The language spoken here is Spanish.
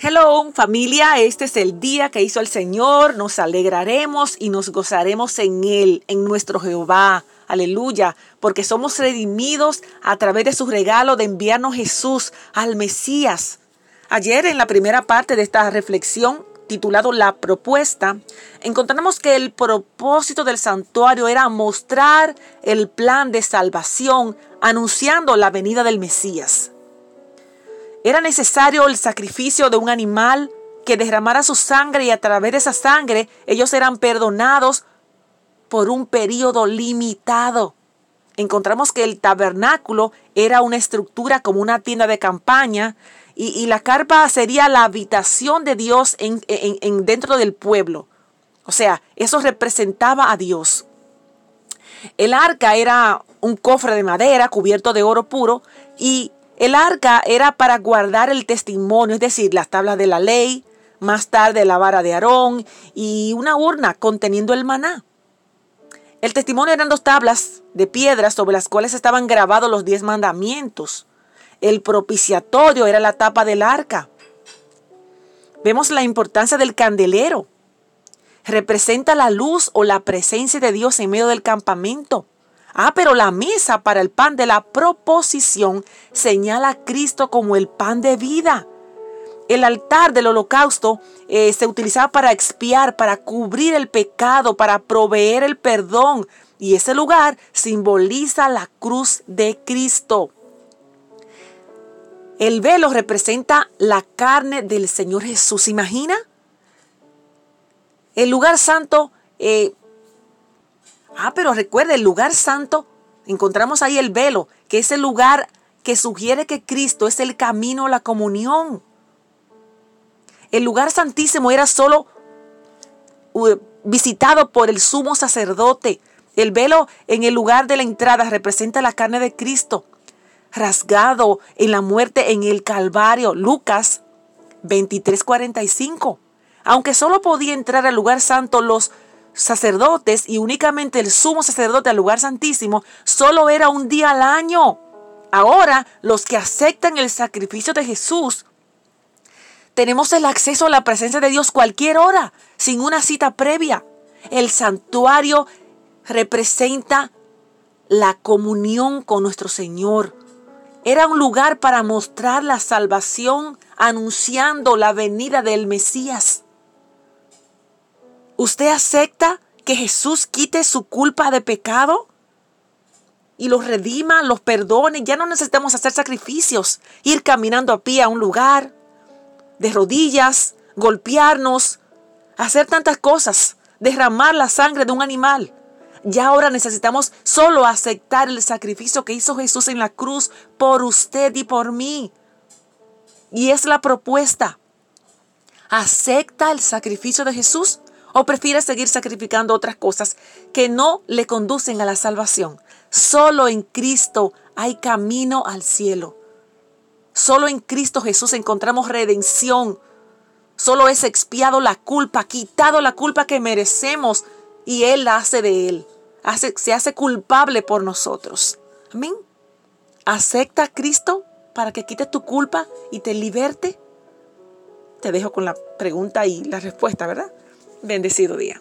Hello familia, este es el día que hizo el Señor, nos alegraremos y nos gozaremos en Él, en nuestro Jehová. Aleluya, porque somos redimidos a través de su regalo de enviarnos Jesús al Mesías. Ayer en la primera parte de esta reflexión titulado La propuesta, encontramos que el propósito del santuario era mostrar el plan de salvación anunciando la venida del Mesías. Era necesario el sacrificio de un animal que derramara su sangre y a través de esa sangre ellos eran perdonados por un periodo limitado. Encontramos que el tabernáculo era una estructura como una tienda de campaña y, la carpa sería la habitación de Dios en, en, dentro del pueblo. O sea, eso representaba a Dios. El arca era un cofre de madera cubierto de oro puro y el arca era para guardar el testimonio, es decir, las tablas de la ley, más tarde la vara de Aarón y una urna conteniendo el maná. El testimonio eran dos tablas de piedra sobre las cuales estaban grabados los diez mandamientos. El propiciatorio era la tapa del arca. Vemos la importancia del candelero. Representa la luz o la presencia de Dios en medio del campamento. Ah, pero la mesa para el pan de la proposición señala a Cristo como el pan de vida. El altar del holocausto eh, se utilizaba para expiar, para cubrir el pecado, para proveer el perdón. Y ese lugar simboliza la cruz de Cristo. El velo representa la carne del Señor Jesús. ¿Se imagina? El lugar santo eh, Ah, pero recuerde, el lugar santo, encontramos ahí el velo, que es el lugar que sugiere que Cristo es el camino a la comunión. El lugar santísimo era solo visitado por el sumo sacerdote. El velo en el lugar de la entrada representa la carne de Cristo, rasgado en la muerte en el Calvario. Lucas 23:45. Aunque solo podía entrar al lugar santo los sacerdotes y únicamente el sumo sacerdote al lugar santísimo solo era un día al año. Ahora los que aceptan el sacrificio de Jesús tenemos el acceso a la presencia de Dios cualquier hora, sin una cita previa. El santuario representa la comunión con nuestro Señor. Era un lugar para mostrar la salvación, anunciando la venida del Mesías. ¿Usted acepta que Jesús quite su culpa de pecado? Y los redima, los perdone. Ya no necesitamos hacer sacrificios, ir caminando a pie a un lugar, de rodillas, golpearnos, hacer tantas cosas, derramar la sangre de un animal. Ya ahora necesitamos solo aceptar el sacrificio que hizo Jesús en la cruz por usted y por mí. Y es la propuesta. ¿Acepta el sacrificio de Jesús? ¿O prefiere seguir sacrificando otras cosas que no le conducen a la salvación? Solo en Cristo hay camino al cielo. Solo en Cristo Jesús encontramos redención. Solo es expiado la culpa, quitado la culpa que merecemos y Él la hace de Él. se hace culpable por nosotros. Amén. ¿Acepta a Cristo para que quite tu culpa y te liberte? Te dejo con la pregunta y la respuesta, ¿verdad? Bendecido día.